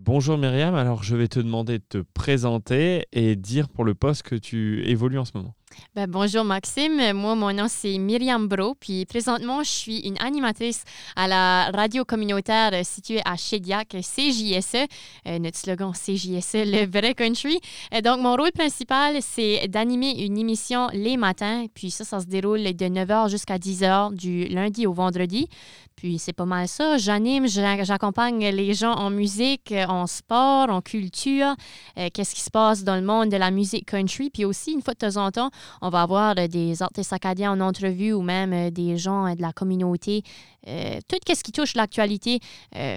Bonjour Myriam, alors je vais te demander de te présenter et dire pour le poste que tu évolues en ce moment. Ben, bonjour Maxime, moi mon nom c'est Myriam Bro, puis présentement je suis une animatrice à la radio communautaire située à Shediac, CJSE, euh, notre slogan CJSE, le vrai country. Euh, donc mon rôle principal c'est d'animer une émission les matins, puis ça, ça se déroule de 9h jusqu'à 10h du lundi au vendredi. Puis c'est pas mal ça. J'anime, j'accompagne les gens en musique, en sport, en culture, euh, qu'est-ce qui se passe dans le monde de la musique country? Puis aussi, une fois de temps en temps, on va avoir euh, des artistes acadiens en entrevue ou même euh, des gens de la communauté. tout ce qui touche l'actualité,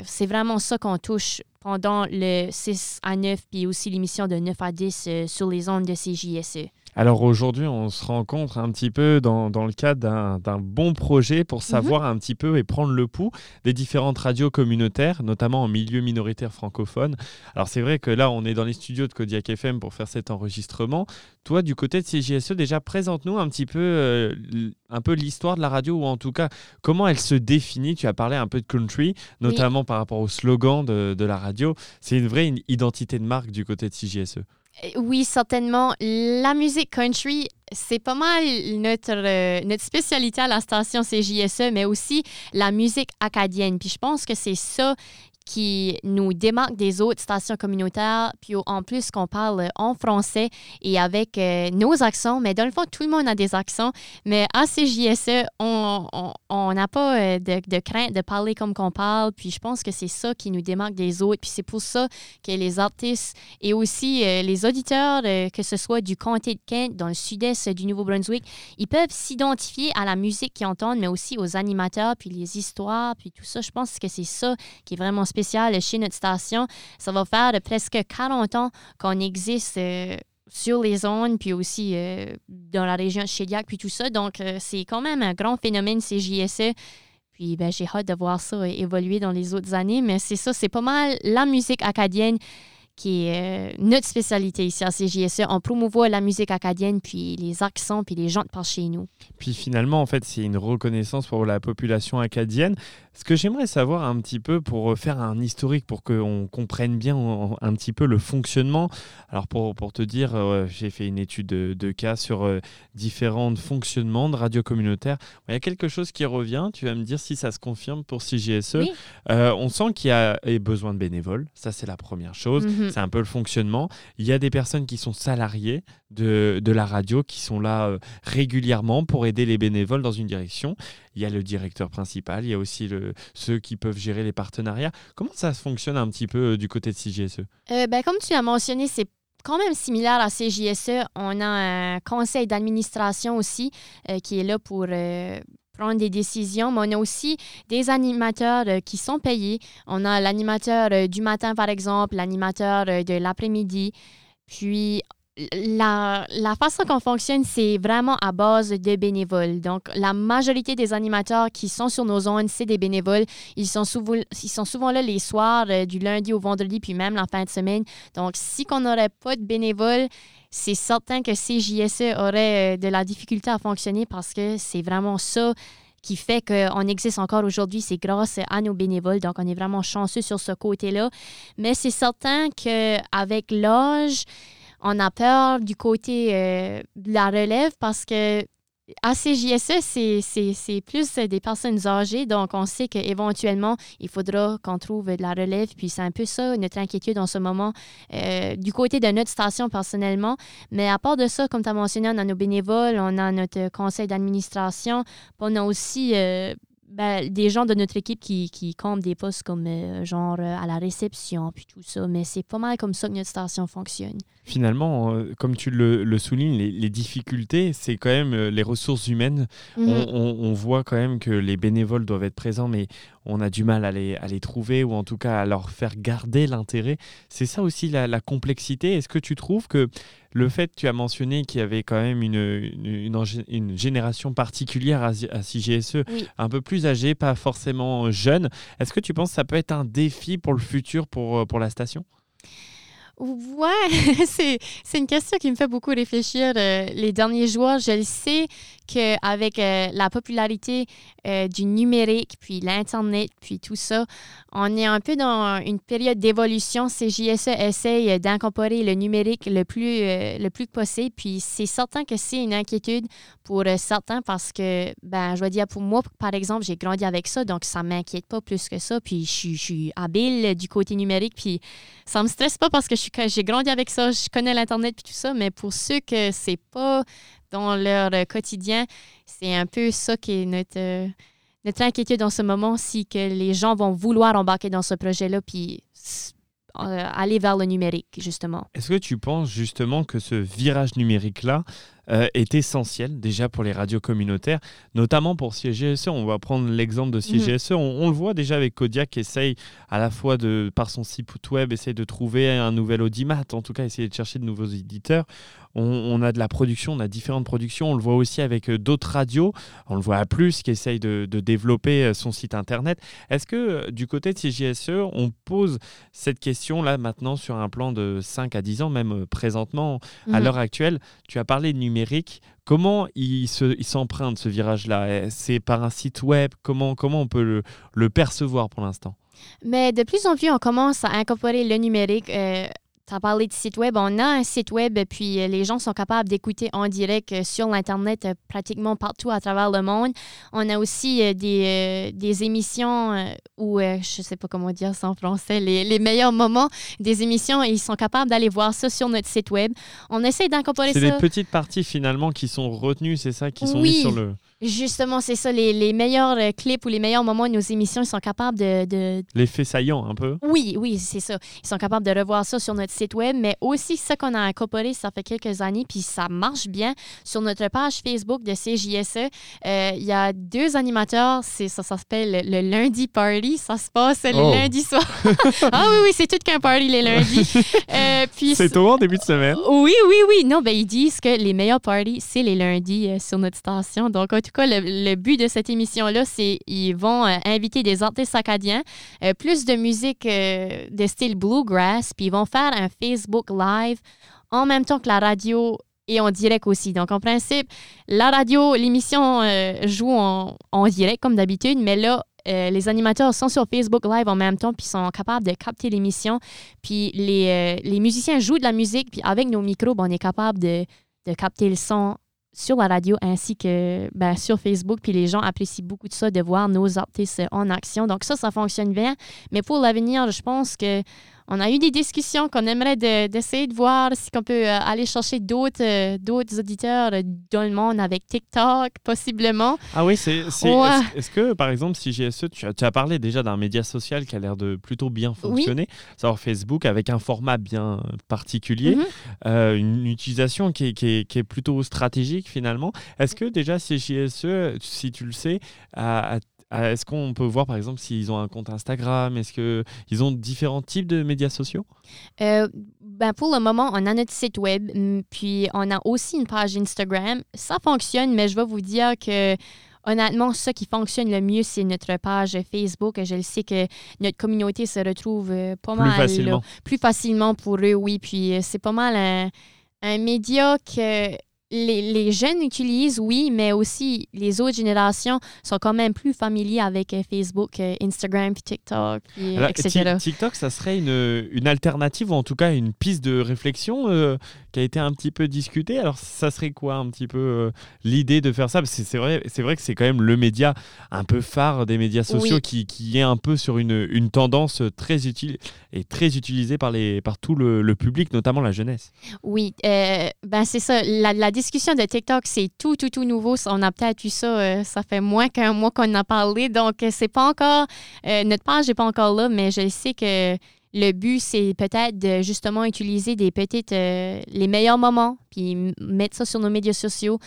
c'est vraiment ça qu'on touche pendant le 6 à 9, puis aussi l'émission de 9 à 10 sur les ondes de CJSE. Alors aujourd'hui, on se rencontre un petit peu dans, le cadre d'un bon projet pour mhm. savoir un petit peu et prendre le pouls des différentes radios communautaires, notamment en milieu minoritaire francophone. Alors c'est vrai que là, on est dans les studios de Kodiak FM pour faire cet enregistrement. Toi, du côté de CJSE, déjà présente-nous un petit peu, euh, un peu l'histoire de la radio ou en tout cas comment elle se définit. Tu as parlé un peu de country, notamment par rapport au slogan de, de la radio. C'est une vraie identité de marque du côté de CJSE. Euh, oui, certainement. La musique country, c'est pas mal notre, euh, notre spécialité à la station CJSE, mais aussi la musique acadienne. Puis je pense que c'est ça qui nous démarque des autres stations communautaires, puis en plus qu'on parle en français et avec euh, nos accents, mais dans le fond, tout le monde a des accents, mais à CJSE, on n'a pas euh, de, crainte de parler comme qu'on parle, puis je pense que c'est ça qui nous démarque des autres, puis c'est pour ça que les artistes et aussi euh, les auditeurs, que ce soit du comté de Kent, dans le sud-est du Nouveau-Brunswick, ils peuvent s'identifier à la musique qu'ils entendent, mais aussi aux animateurs, puis les histoires, puis tout ça. Je pense que c'est ça qui est vraiment spécial chez notre station. Ça va faire presque 40 ans qu'on existe euh, sur les zones, puis aussi euh, dans la région de puis tout ça. Donc, euh, c'est quand même un grand phénomène CJSE. Puis, ben, j'ai hâte de voir ça évoluer dans les autres années. Mais c'est ça, c'est pas mal la musique acadienne qui est notre spécialité ici à CJSE. On promouvoit la musique acadienne, puis les accents, puis les gens de par chez nous. Puis finalement, en fait, c'est une reconnaissance pour la population acadienne. Ce que j'aimerais savoir un petit peu pour faire un historique, pour qu'on comprenne bien un petit peu le fonctionnement. Alors pour, pour te dire, euh, j'ai fait une étude de, cas sur euh, différents fonctionnements de radio communautaire. Il y a quelque chose qui revient, tu vas me dire si ça se confirme pour CJSE. Euh, on sent qu'il y a besoin de bénévoles, ça c'est la première chose, mhm. C'est un peu le fonctionnement. Il y a des personnes qui sont salariées de, de la radio, qui sont là régulièrement pour aider les bénévoles dans une direction. Il y a le directeur principal, il y a aussi le, ceux qui peuvent gérer les partenariats. Comment ça fonctionne un petit peu euh, du côté de CJSE euh, ben, Comme tu l'as mentionné, c'est quand même similaire à CJSE. On a un conseil d'administration aussi euh, qui est là pour prendre des décisions, mais on a aussi des animateurs qui sont payés. On a l'animateur du matin, par exemple, l'animateur de l'après-midi. Puis, la, la, façon qu'on fonctionne, c'est vraiment à base de bénévoles. Donc, la majorité des animateurs qui sont sur nos zones, c'est des bénévoles. Ils sont, souvent, ils sont souvent là les soirs, euh, du lundi au vendredi, puis même la fin de semaine. Donc, si on n'aurait pas de bénévoles, c'est certain que CJSE aurait euh, de la difficulté à fonctionner parce que c'est vraiment ça qui fait qu'on existe encore aujourd'hui, c'est grâce à nos bénévoles. Donc, on est vraiment chanceux sur ce côté-là. Mais c'est certain qu'avec l'âge, on a peur du côté euh, de la relève parce que à CJSE, c'est plus des personnes âgées, donc on sait qu'éventuellement, il faudra qu'on trouve de la relève, puis c'est un peu ça notre inquiétude en ce moment euh, du côté de notre station personnellement. Mais à part de ça, comme tu as mentionné, on a nos bénévoles, on a notre conseil d'administration, on a aussi euh, ben, des gens de notre équipe qui, qui comptent des postes comme euh, genre euh, à la réception, puis tout ça. Mais c'est pas mal comme ça que notre station fonctionne. Finalement, euh, comme tu le, soulignes, les, difficultés, c'est quand même les ressources humaines. Mhm. on, voit quand même que les bénévoles doivent être présents, mais on a du mal à les, à les trouver ou en tout cas à leur faire garder l'intérêt. C'est ça aussi la, la complexité. Est-ce que tu trouves que le fait, tu as mentionné qu'il y avait quand même une, une, génération particulière à, à CGSE, un peu plus âgée, pas forcément jeune. Est-ce que tu penses que ça peut être un défi pour le futur pour, pour la station? Ouais, c'est une question qui me fait beaucoup réfléchir euh, les derniers jours. Je le sais qu'avec euh, la popularité euh, du numérique, puis l'Internet, puis tout ça, on est un peu dans une période d'évolution. CJSE essaye d'incorporer le numérique le plus, le plus possible. Puis c'est certain que c'est une inquiétude pour certains parce que, ben, je dois dire, pour moi, par exemple, j'ai grandi avec ça, donc ça ne m'inquiète pas plus que ça. Puis je, je, suis habile du côté numérique, puis ça ne me stresse pas parce que j'ai grandi avec ça, je connais l'Internet, puis tout ça. Mais pour ceux que c'est pas dans leur euh, quotidien. C'est un peu ça qui est notre, euh, notre inquiétude en ce moment, si que les gens vont vouloir embarquer dans ce projet-là, puis euh, aller vers le numérique, justement. Est-ce que tu penses justement que ce virage numérique-là est essentiel déjà pour les radios communautaires, notamment pour CGSE. On va prendre l'exemple de CGSE. Mhm. On, on, le voit déjà avec Kodiak qui essaye à la fois de, par son site web, essaye de trouver un nouvel audimat, en tout cas essayer de chercher de nouveaux éditeurs on, a de la production, on a différentes productions. On le voit aussi avec euh, d'autres radios. On le voit à Plus qui essaye de, développer euh, son site internet. Est-ce que euh, du côté de CJSE, on pose cette question là maintenant sur un plan de 5 à 10 ans, même présentement, à mhm. l'heure actuelle? Tu as parlé de numérique. Comment il s'emprunte ce virage-là? C'est par un site web? Comment, comment on peut le, percevoir pour l'instant? Mais de plus en plus, on commence à incorporer le numérique as parlé de site web. On a un site web, puis euh, les gens sont capables d'écouter en direct euh, sur l'Internet euh, pratiquement partout à travers le monde. On a aussi des, des émissions où, je ne sais pas comment dire ça en français, les, les, meilleurs moments des émissions, ils sont capables d'aller voir ça sur notre site web. On essaie d'incorporer ça. C'est des petites parties finalement qui sont retenues, c'est ça, qui sont mises sur le. Justement, c'est ça. Les, les, meilleurs euh, clips ou les meilleurs moments de nos émissions, ils sont capables de. de... L'effet saillant, un peu. Oui, oui, c'est ça. Ils sont capables de revoir ça sur notre site web, mais aussi ce qu'on a incorporé, ça fait quelques années, puis ça marche bien. Sur notre page Facebook de CJSE, euh, il y a deux animateurs. Ça, ça s'appelle le lundi party. Ça se passe le oh. lundi soir. ah oui, oui, c'est tout qu'un party les lundis. Euh, c'est tôt en début de semaine. Oui, oui, oui. Non, ben ils disent que les meilleurs parties, c'est les lundis sur notre station. Donc, en tout cas, le, but de cette émission-là, c'est qu'ils vont euh, inviter des artistes acadiens, euh, plus de musique euh, de style bluegrass, puis ils vont faire un Facebook Live en même temps que la radio et en direct aussi. Donc, en principe, la radio, l'émission joue en, direct comme d'habitude, mais là, les animateurs sont sur Facebook Live en même temps, puis sont capables de capter l'émission. Puis les, les, musiciens jouent de la musique, puis avec nos micros, on est capable de, de capter le son sur la radio ainsi que ben, sur Facebook. Puis les gens apprécient beaucoup de ça, de voir nos artistes en action. Donc ça, ça fonctionne bien. Mais pour l'avenir, je pense que on a eu des discussions qu'on aimerait d'essayer de, voir si on peut euh, aller chercher d'autres euh, d'autres auditeurs dans le monde avec TikTok, possiblement. Ah oui, c'est. Est-ce que, par exemple, si GSE, tu as, tu as parlé déjà d'un média social qui a l'air de plutôt bien fonctionner, savoir Facebook, avec un format bien particulier, mhm. euh, une utilisation qui est, qui, est, qui est, plutôt stratégique finalement. Est-ce que déjà, si GSE, si tu le sais, a, a euh, est-ce qu'on peut voir par exemple s'ils ont un compte Instagram? Est-ce qu'ils ont différents types de médias sociaux? Euh, ben Pour le moment, on a notre site web, puis on a aussi une page Instagram. Ça fonctionne, mais je vais vous dire que honnêtement, ce qui fonctionne le mieux, c'est notre page Facebook. Je le sais que notre communauté se retrouve euh, pas plus mal facilement. plus facilement pour eux, oui. Puis c'est pas mal un, un média que les, jeunes utilisent, oui, mais aussi les autres générations sont quand même plus familiers avec euh, Facebook, euh, Instagram, TikTok, etc. TikTok, ça serait une, une, alternative ou en tout cas une piste de réflexion euh, qui a été un petit peu discutée. Alors, ça serait quoi un petit peu l'idée de faire ça? C'est vrai, vrai que c'est quand même le média un peu phare des médias sociaux qui, qui, est un peu sur une, une tendance très utile et très utilisée par, les, par tout le, public, notamment la jeunesse. Oui, ben c'est ça. La, la discussion de TikTok, c'est tout, tout, tout nouveau. On a peut-être eu ça, euh, ça fait moins qu'un mois qu'on en a parlé. Donc, euh, c'est pas encore, euh, notre page n'est pas encore là, mais je sais que le but, c'est peut-être de justement utiliser des petites, euh, les meilleurs moments, puis mettre ça sur nos médias sociaux.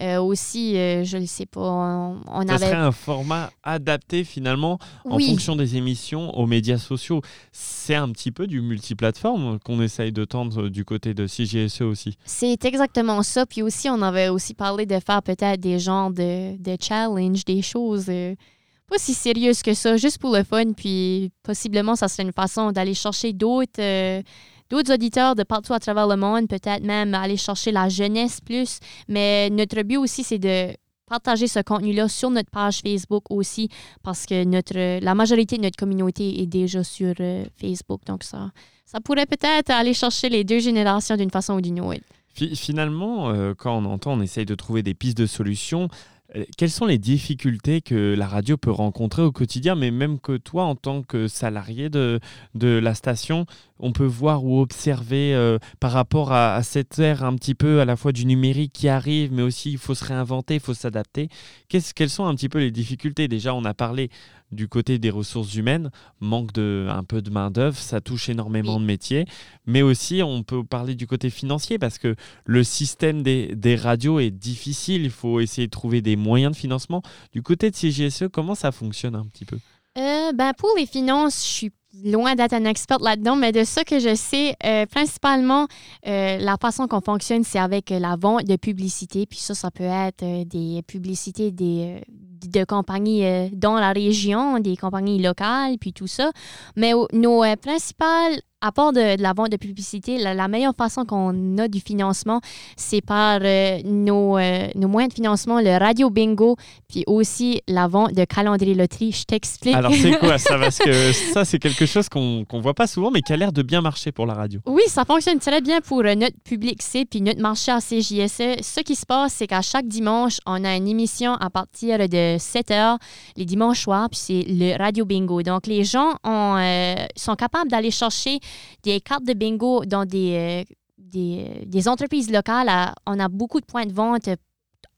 Euh, aussi, euh, je ne sais pas, on, ça serait un format adapté finalement en fonction des émissions aux médias sociaux. C'est un petit peu du multiplateforme qu'on essaye de tendre du côté de CGSE aussi. C'est exactement ça. Puis aussi, on avait aussi parlé de faire peut-être des genres de, de challenge, des choses pas si sérieuse que ça, juste pour le fun. Puis possiblement, ça serait une façon d'aller chercher d'autres euh, d'autres auditeurs de partout à travers le monde, peut-être même aller chercher la jeunesse plus. Mais notre but aussi, c'est de partager ce contenu-là sur notre page Facebook aussi, parce que notre, la majorité de notre communauté est déjà sur euh, Facebook. Donc, ça, ça pourrait peut-être aller chercher les deux générations d'une façon ou d'une autre. Finalement, euh, quand on entend, on essaye de trouver des pistes de solutions. Euh, quelles sont les difficultés que la radio peut rencontrer au quotidien, mais même que toi, en tant que salarié de, de la station, on peut voir ou observer euh, par rapport à, cette ère un petit peu à la fois du numérique qui arrive, mais aussi il faut se réinventer, il faut s'adapter. Quelles sont un petit peu les difficultés? Déjà, on a parlé du côté des ressources humaines, manque de un peu de main d'œuvre, ça touche énormément de métiers, mais aussi on peut parler du côté financier parce que le système des, des, radios est difficile, il faut essayer de trouver des moyens de financement. Du côté de CGSE, comment ça fonctionne un petit peu? Euh, ben pour les finances, je suis loin d'être un expert là-dedans, mais de ce que je sais, euh, principalement, euh, la façon qu'on fonctionne, c'est avec la vente de publicité. Puis ça, ça peut être des publicités des, de compagnies dans la région, des compagnies locales, puis tout ça. Mais nos principales à part de, la vente de publicité, la, meilleure façon qu'on a du financement, c'est par euh, nos, euh, nos, moyens de financement, le radio bingo, puis aussi la vente de calendrier loterie. Je t'explique. Alors, c'est quoi ça? Parce que ça, c'est quelque chose qu'on ne voit pas souvent, mais qui a l'air de bien marcher pour la radio. Oui, ça fonctionne très bien pour euh, notre public C, puis notre marché à CJSE. Ce qui se passe, c'est qu'à chaque dimanche, on a une émission à partir de 7 heures, les dimanches soirs, puis c'est le radio bingo. Donc, les gens ont, sont capables d'aller chercher des cartes de bingo dans des, euh, des, des, entreprises locales. on a beaucoup de points de vente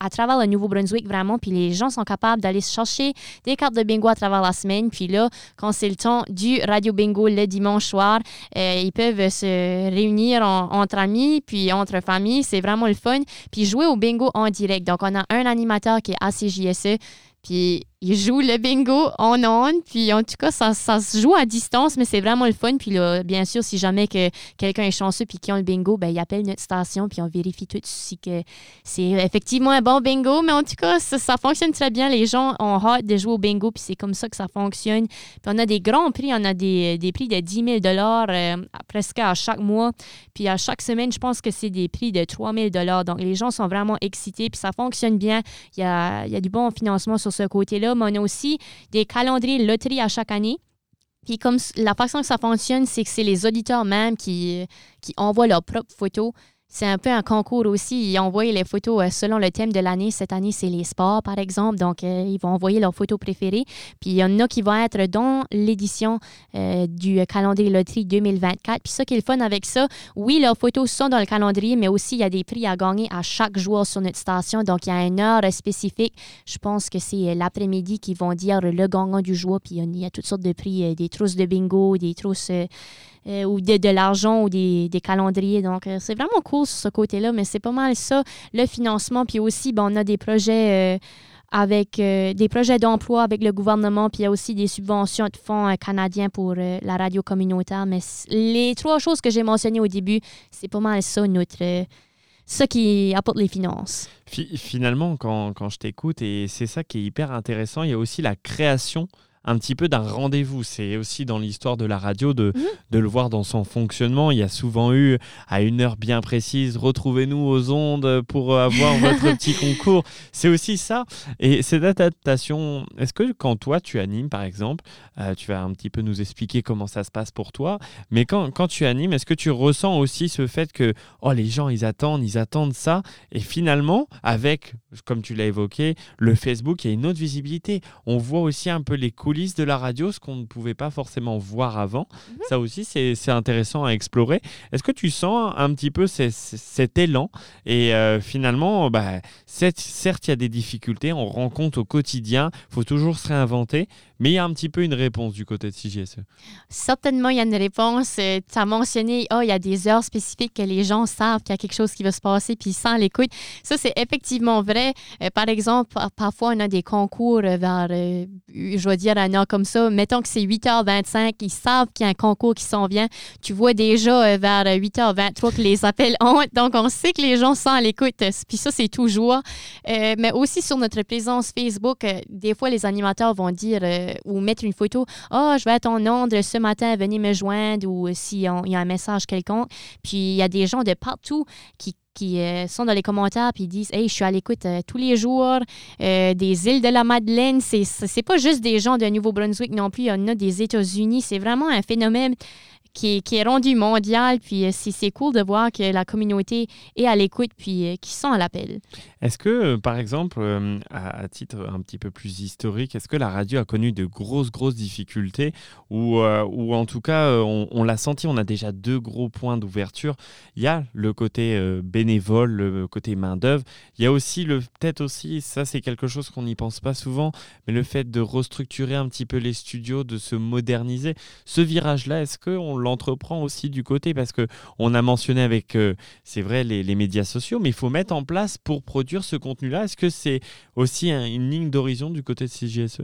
à travers le Nouveau-Brunswick, vraiment. Puis les gens sont capables d'aller chercher des cartes de bingo à travers la semaine. Puis là, quand c'est le temps du radio bingo le dimanche soir, euh, ils peuvent se réunir entre amis, puis entre familles. C'est vraiment le fun. Puis jouer au bingo en direct. Donc, on a un animateur qui est à CJSE. Puis il joue le bingo en on. Puis en tout cas, ça, ça se joue à distance, mais c'est vraiment le fun. Puis là, bien sûr, si jamais que quelqu'un est chanceux puis qui ont le bingo, ben, il appelle notre station puis on vérifie tout si que c'est effectivement un bon bingo. Mais en tout cas, ça, fonctionne très bien. Les gens ont hâte de jouer au bingo puis c'est comme ça que ça fonctionne. Puis on a des grands prix. On a des, des prix de 10 000 euh, presque à chaque mois. Puis à chaque semaine, je pense que c'est des prix de 3 000 Donc les gens sont vraiment excités puis ça fonctionne bien. Il y a, il y a du bon financement sur ce côté-là mais on a aussi des calendriers loterie à chaque année. Puis comme la façon que ça fonctionne, c'est que c'est les auditeurs même qui, qui envoient leurs propres photos c'est un peu un concours aussi. Ils envoient les photos euh, selon le thème de l'année. Cette année, c'est les sports, par exemple. Donc, euh, ils vont envoyer leurs photos préférées. Puis, il y en a qui vont être dans l'édition euh, du calendrier loterie 2024. Puis, ça qui est le fun avec ça, oui, leurs photos sont dans le calendrier, mais aussi, il y a des prix à gagner à chaque jour sur notre station. Donc, il y a une heure spécifique. Je pense que c'est l'après-midi qu'ils vont dire le gagnant du jour. Puis, il y a toutes sortes de prix, des trousses de bingo, des trousses ou de, de l'argent ou des, des, calendriers. Donc, euh, c'est vraiment cool sur ce côté-là, mais c'est pas mal ça, le financement. Puis aussi, ben, on a des projets. Euh, avec des projets d'emploi avec le gouvernement, puis il y a aussi des subventions de fonds canadiens pour la radio communautaire. Mais les trois choses que j'ai mentionnées au début, c'est pas mal ça, notre, ça qui apporte les finances. Finalement, quand, quand je t'écoute, et c'est ça qui est hyper intéressant, il y a aussi la création un petit peu d'un rendez-vous. C'est aussi dans l'histoire de la radio de, mhm. de le voir dans son fonctionnement. Il y a souvent eu à une heure bien précise, retrouvez-nous aux ondes pour avoir votre petit concours. C'est aussi ça. Et cette adaptation, est-ce que quand toi tu animes par exemple, euh, tu vas un petit peu nous expliquer comment ça se passe pour toi, mais quand, quand tu animes, est-ce que tu ressens aussi ce fait que oh, les gens ils attendent, ils attendent ça, et finalement avec, comme tu l'as évoqué, le Facebook, il y a une autre visibilité. On voit aussi un peu les coulisses de la radio, ce qu'on ne pouvait pas forcément voir avant. Mhm. Ça aussi, c'est intéressant à explorer. Est-ce que tu sens un petit peu cet élan? Et euh, finalement, bah, certes, il y a des difficultés, on rencontre au quotidien, il faut toujours se réinventer, mais il y a un petit peu une réponse du côté de CGSE. Certainement, il y a une réponse. Euh, tu as mentionné, oh, il y a des heures spécifiques que les gens savent qu'il y a quelque chose qui va se passer, puis sentent l'écoute. Ça, c'est effectivement vrai. Euh, par exemple, parfois, on a des concours vers, je vais dire, un heure comme ça. Mettons que c'est 8h25, ils savent qu'il y a un concours qui s'en vient. Tu vois déjà euh, vers 8h23 que les appels ont. Donc, on sait que les gens sont à l'écoute. Puis ça, c'est toujours. Euh, mais aussi sur notre présence Facebook, euh, des fois, les animateurs vont dire ou mettre une photo Ah, oh, je vais être en onde ce matin, venez me joindre ou s'il y a un message quelconque. Puis il y a des gens de partout qui qui euh, sont dans les commentaires puis disent Hey, je suis à l'écoute euh, tous les jours des îles de la Madeleine. C'est, c'est pas juste des gens de Nouveau-Brunswick non plus, il y en a des États-Unis. C'est vraiment un phénomène qui, est rendu mondial. Puis c'est cool de voir que la communauté est à l'écoute puis qui sont à l'appel. Est-ce que, par exemple, à, titre un petit peu plus historique, est-ce que la radio a connu de grosses, grosses difficultés ou, en tout cas, on, on l'a senti, on a déjà deux gros points d'ouverture. Il y a le côté bénévole, le côté main-d'œuvre. Il y a aussi le peut-être aussi, ça c'est quelque chose qu'on n'y pense pas souvent, mais le fait de restructurer un petit peu les studios, de se moderniser. Ce virage-là, est-ce qu'on l'entreprend aussi du côté parce que on a mentionné avec, euh, c'est vrai, les, médias sociaux, mais il faut mettre en place pour produire ce contenu-là. Est-ce que c'est aussi une ligne d'horizon du côté de CGSE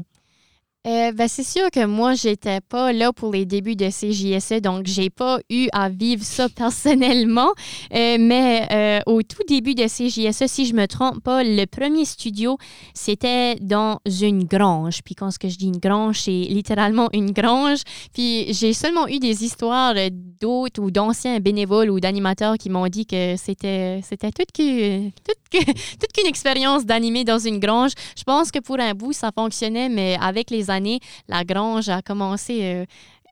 euh, ben, c'est sûr que moi, j'étais pas là pour les débuts de CJSE, donc j'ai pas eu à vivre ça personnellement. Euh, mais euh, au tout début de CJSE, si je me trompe pas, le premier studio, c'était dans une grange. Puis quand ce que je dis une grange, c'est littéralement une grange. Puis j'ai seulement eu des histoires d'autres ou d'anciens bénévoles ou d'animateurs qui m'ont dit que c'était c'était toute qu'une expérience d'animer dans une grange. Je pense que pour un bout, ça fonctionnait, mais avec les années, la grange a commencé. Euh,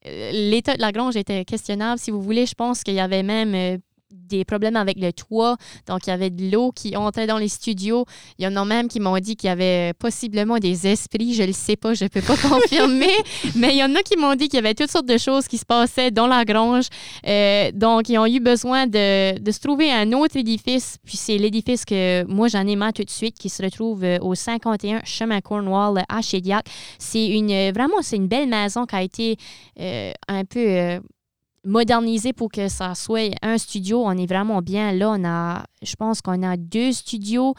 euh, l'état de la grange était questionnable. Si vous voulez, je pense qu'il y avait même euh, des problèmes avec le toit. Donc, il y avait de l'eau qui entrait dans les studios. Il y en a même qui m'ont dit qu'il y avait possiblement des esprits. Je ne le sais pas, je ne peux pas confirmer. Mais il y en a qui m'ont dit qu'il y avait toutes sortes de choses qui se passaient dans la grange. Euh, donc, ils ont eu besoin de, se trouver un autre édifice. Puis, c'est l'édifice que moi, j'en ai marre tout de suite, qui se retrouve euh, au 51 chemin Cornwall à Chédiac. C'est une, vraiment, c'est une belle maison qui a été euh, un peu moderniser pour que ça soit un studio. On est vraiment bien là. On a, je pense qu'on a deux studios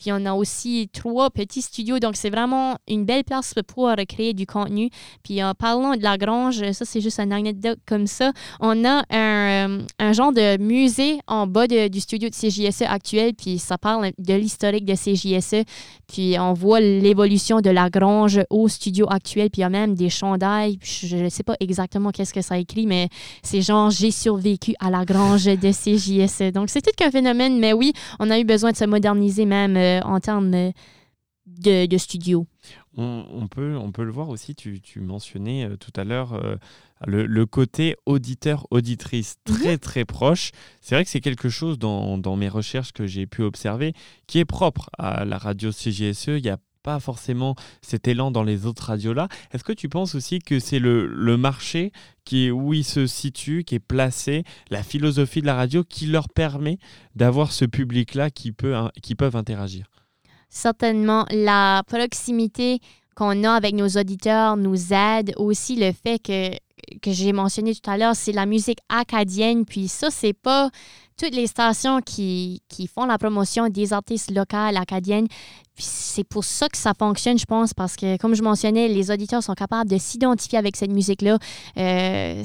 puis on a aussi trois petits studios. Donc, c'est vraiment une belle place pour créer du contenu. Puis en parlant de la grange, ça, c'est juste une anecdote comme ça. On a un, euh, un genre de musée en bas du studio de CJSE actuel. Puis ça parle de l'historique de CJSE. Puis on voit l'évolution de la grange au studio actuel. Puis il y a même des chandails. Je ne sais pas exactement qu'est-ce que ça écrit, mais c'est genre j'ai survécu à la grange de CJSE. Donc, c'est tout qu'un phénomène. Mais oui, on a eu besoin de se moderniser même euh, en termes de, studio. On, peut, on peut le voir aussi, tu, mentionnais euh, tout à l'heure euh, le, côté auditeur-auditrice mhm. très très proche. C'est vrai que c'est quelque chose dans, mes recherches que j'ai pu observer qui est propre à la radio CGSE. Il n'y a pas forcément cet élan dans les autres radios-là. Est-ce que tu penses aussi que c'est le, le, marché qui est, où il se situe, qui est placé, la philosophie de la radio qui leur permet d'avoir ce public-là qui, peut, qui peuvent interagir? Certainement, la proximité qu'on a avec nos auditeurs nous aide aussi le fait que que j'ai mentionné tout à l'heure, c'est la musique acadienne. Puis ça, c'est pas toutes les stations qui, font la promotion des artistes locaux acadiennes. C'est pour ça que ça fonctionne, je pense, parce que, comme je mentionnais, les auditeurs sont capables de s'identifier avec cette musique-là. Euh,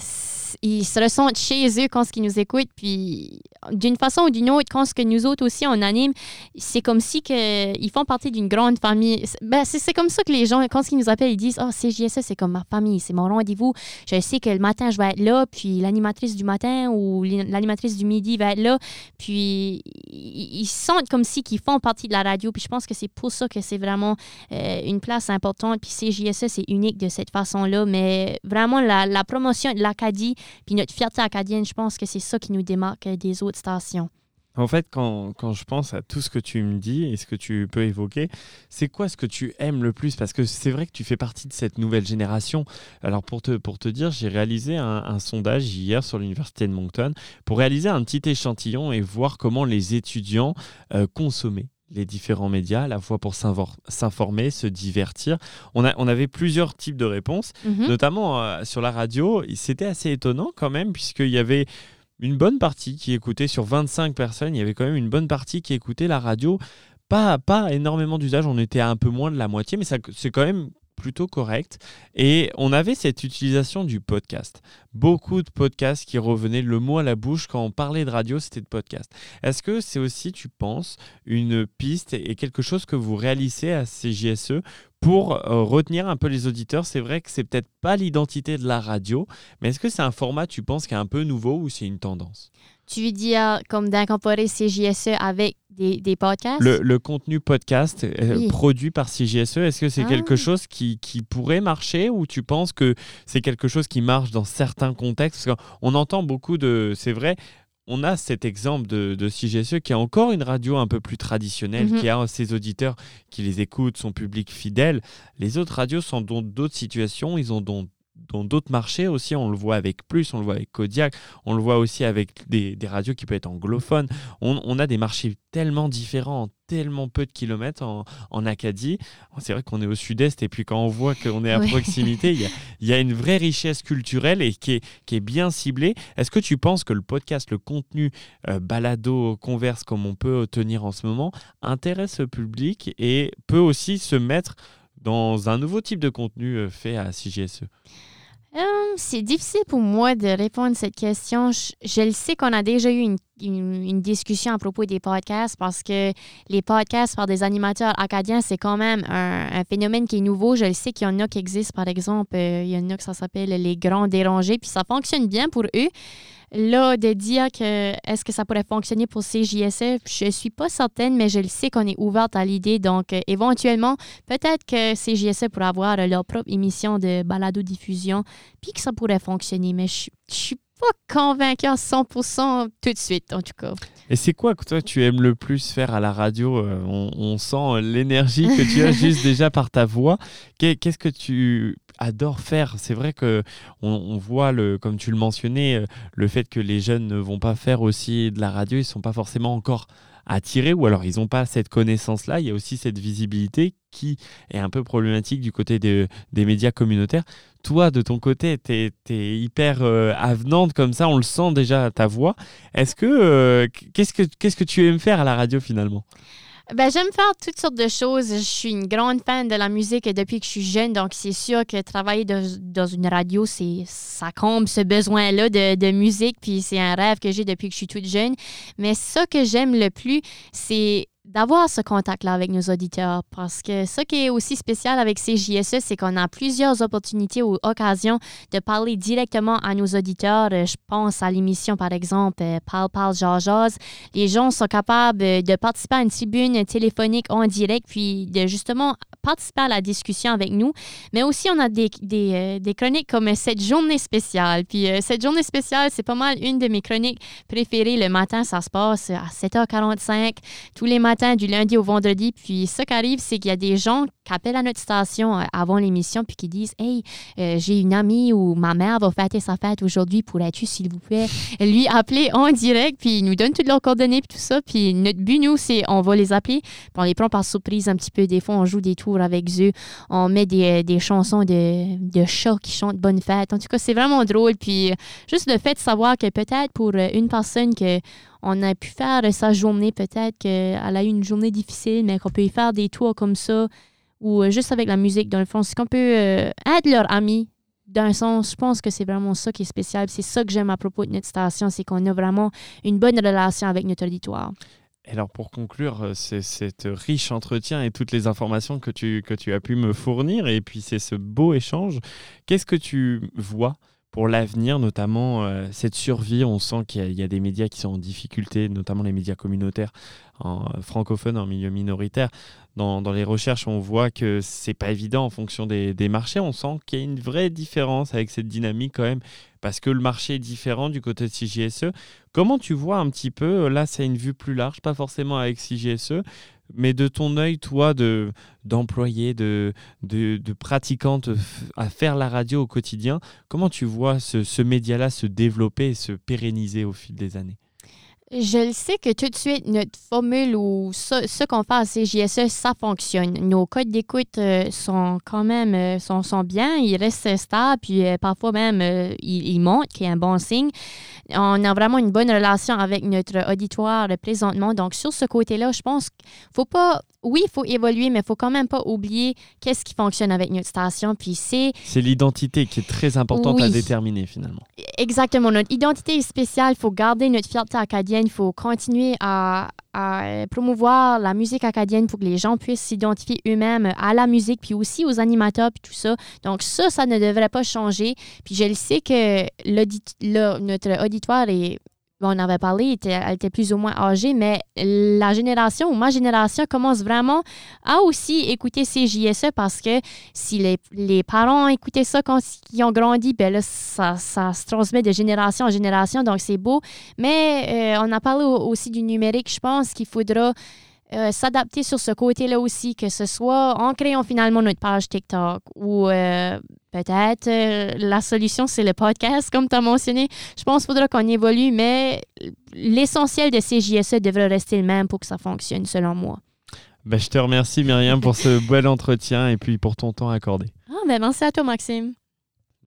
ils se ressentent chez eux quand ils nous écoutent. Puis d'une façon ou d'une autre, quand ce que nous autres aussi on anime, c'est comme si que, ils font partie d'une grande famille. Ben, c'est comme ça que les gens, quand ils nous appellent, ils disent Ah, oh, CJSS, c'est comme ma famille, c'est mon rendez-vous. Je sais que le matin, je vais être là, puis l'animatrice du matin ou l'animatrice du midi va être là. Puis ils sentent comme si qu'ils font partie de la radio. Puis je pense que c'est pour ça que c'est vraiment euh, une place importante. Puis CJSS, c'est unique de cette façon-là. Mais vraiment, la, la promotion de l'Acadie, puis notre fierté acadienne, je pense que c'est ça qui nous démarque des autres stations. En fait, quand, quand, je pense à tout ce que tu me dis et ce que tu peux évoquer, c'est quoi ce que tu aimes le plus? Parce que c'est vrai que tu fais partie de cette nouvelle génération. Alors pour te, pour te dire, j'ai réalisé un, sondage hier sur l'Université de Moncton pour réaliser un petit échantillon et voir comment les étudiants euh, consommaient les différents médias, à la fois pour s'informer, se divertir. On, a, on avait plusieurs types de réponses, mhm. notamment euh, sur la radio. C'était assez étonnant quand même, puisqu'il y avait une bonne partie qui écoutait, sur 25 personnes, il y avait quand même une bonne partie qui écoutait la radio. Pas, pas énormément d'usage, on était à un peu moins de la moitié, mais c'est quand même plutôt correct. Et on avait cette utilisation du podcast. Beaucoup de podcasts qui revenaient le mot à la bouche quand on parlait de radio, c'était de podcast. Est-ce que c'est aussi, tu penses, une piste et quelque chose que vous réalisez à CJSE pour euh, retenir un peu les auditeurs? C'est vrai que c'est peut-être pas l'identité de la radio, mais est-ce que c'est un format, tu penses, qui est un peu nouveau ou c'est une tendance? Tu veux dire comme d'incorporer CJSE avec des, des podcasts? Le, contenu podcast euh, produit par CJSE, est-ce que c'est ah. quelque chose qui, qui, pourrait marcher ou tu penses que c'est quelque chose qui marche dans certains contextes? Parce qu'on entend beaucoup de... C'est vrai, on a cet exemple de, de CGSE qui a encore une radio un peu plus traditionnelle, mhm. qui a ses auditeurs qui les écoutent, son public fidèle. Les autres radios sont dans d'autres situations, ils ont dans dans d'autres marchés aussi, on le voit avec Plus, on le voit avec Kodiak, on le voit aussi avec des, radios qui peuvent être anglophones. On, a des marchés tellement différents, tellement peu de kilomètres en, Acadie. C'est vrai qu'on est au sud-est et puis quand on voit qu'on est à proximité, il y, a, une vraie richesse culturelle et qui est, bien ciblée. Est-ce que tu penses que le podcast, le contenu euh, balado, converse comme on peut tenir en ce moment, intéresse le public et peut aussi se mettre dans un nouveau type de contenu euh, fait à CGSE euh, c'est difficile pour moi de répondre à cette question. Je, le sais qu'on a déjà eu une, discussion à propos des podcasts parce que les podcasts par des animateurs acadiens, c'est quand même un, phénomène qui est nouveau. Je le sais qu'il y en a qui existent, par exemple, euh, il y en a que ça s'appelle les grands dérangés, puis ça fonctionne bien pour eux. Là, de dire que est-ce que ça pourrait fonctionner pour CJSF, je ne suis pas certaine, mais je le sais qu'on est ouverte à l'idée. Donc, euh, éventuellement, peut-être que CJSF pourrait avoir leur propre émission de balado-diffusion, puis que ça pourrait fonctionner. Mais je ne suis pas convaincue à 100% tout de suite, en tout cas. Et c'est quoi que toi, tu aimes le plus faire à la radio? Euh, on, on, sent l'énergie que tu as juste déjà par ta voix. Qu'est-ce que tu adore faire. C'est vrai que on, voit, le, comme tu le mentionnais, euh, le fait que les jeunes ne vont pas faire aussi de la radio, ils sont pas forcément encore attirés ou alors ils n'ont pas cette connaissance-là. Il y a aussi cette visibilité qui est un peu problématique du côté des médias communautaires. Toi, de ton côté, tu es, hyper euh, avenante comme ça, on le sent déjà à ta voix. Est-ce que, euh, qu'est-ce que qu'est-ce que tu aimes faire à la radio finalement? Ben, j'aime faire toutes sortes de choses. Je suis une grande fan de la musique depuis que je suis jeune, donc c'est sûr que travailler dans une radio, c'est ça comble ce besoin-là de, de, musique, puis c'est un rêve que j'ai depuis que je suis toute jeune. Mais ce que j'aime le plus, c'est d'avoir ce contact-là avec nos auditeurs parce que ce qui est aussi spécial avec CJSE, c'est qu'on a plusieurs opportunités ou occasions de parler directement à nos auditeurs. Euh, je pense à l'émission, par exemple, euh, Parle, Parle, Jazz, Les gens sont capables de participer à une tribune téléphonique en direct, puis de justement participer à la discussion avec nous. Mais aussi, on a des, des, euh, chroniques comme cette journée spéciale. Puis cette journée spéciale, c'est pas mal une de mes chroniques préférées. Le matin, ça se passe à 7h45, tous les matins du lundi au vendredi. Puis ce qui arrive, c'est qu'il y a des gens qui appellent à notre station euh, avant l'émission puis qui disent Hey, euh, j'ai une amie ou ma mère va fêter sa fête aujourd'hui, pourrais-tu, s'il vous plaît, lui appeler en direct, puis ils nous donnent toutes leurs coordonnées puis tout ça. Puis notre but, nous, c'est on va les appeler, puis on les prend par surprise un petit peu. Des fois, on joue des tours avec eux, on met des, des chansons de, de chats qui chantent Bonne fête. En tout cas, c'est vraiment drôle. Puis juste le fait de savoir que peut-être pour une personne que on a pu faire sa journée, peut-être qu'elle a eu une journée difficile, mais qu'on peut y faire des tours comme ça, ou euh, juste avec la musique, dans le fond. C'est qu'on peut euh, être leur ami. D'un sens, je pense que c'est vraiment ça qui est spécial. C'est ça que j'aime à propos de notre station, c'est qu'on a vraiment une bonne relation avec notre auditoire. Alors pour conclure, euh, cet riche entretien et toutes les informations que tu, que tu as pu me fournir, et puis c'est ce beau échange. Qu'est-ce que tu vois pour l'avenir, notamment euh, cette survie. On sent qu'il y, a des médias qui sont en difficulté, notamment les médias communautaires en, euh, francophones en milieu minoritaire. Dans, les recherches, on voit que c'est pas évident en fonction des, marchés. On sent qu'il y a une vraie différence avec cette dynamique quand même, parce que le marché est différent du côté de CJSE. Comment tu vois un petit peu, là c'est une vue plus large, pas forcément avec CJSE, mais de ton œil, toi, de d'employé, de, pratiquante à faire la radio au quotidien, comment tu vois ce, ce média-là se développer et se pérenniser au fil des années? Je le sais que tout de suite, notre formule ou ce, qu'on fait à CJSE, ça fonctionne. Nos codes d'écoute euh, sont quand même euh, sont, sont, bien, ils restent stables, puis euh, parfois même ils, ils, montent, qui est un bon signe. On a vraiment une bonne relation avec notre auditoire présentement. Donc, sur ce côté-là, je pense qu'il ne faut pas oui, il faut évoluer, mais il faut quand même pas oublier qu'est-ce qui fonctionne avec notre station. Puis c'est. C'est l'identité qui est très importante à déterminer finalement. Exactement. Notre identité est spéciale. Il faut garder notre fierté acadienne. Il faut continuer à, promouvoir la musique acadienne pour que les gens puissent s'identifier eux-mêmes à la musique, puis aussi aux animateurs, puis tout ça. Donc ça, ça ne devrait pas changer. Puis je le sais que notre auditoire est on avait parlé, elle était plus ou moins âgée, mais la génération ou ma génération commence vraiment à aussi écouter ces JSE parce que si les, les parents écoutaient ça quand ils ont grandi, ben là, ça, ça, se transmet de génération en génération, donc c'est beau. Mais euh, on a parlé aussi du numérique, je pense qu'il faudra euh, s'adapter sur ce côté-là aussi, que ce soit en créant finalement notre page TikTok ou euh, peut-être euh, la solution, c'est le podcast, comme tu as mentionné. Je pense qu'il faudra qu'on évolue, mais l'essentiel de ces JSE devrait rester le même pour que ça fonctionne, selon moi. Ben, je te remercie, Myriam, pour ce bel entretien et puis pour ton temps accordé. Ah, ben, merci à toi, Maxime.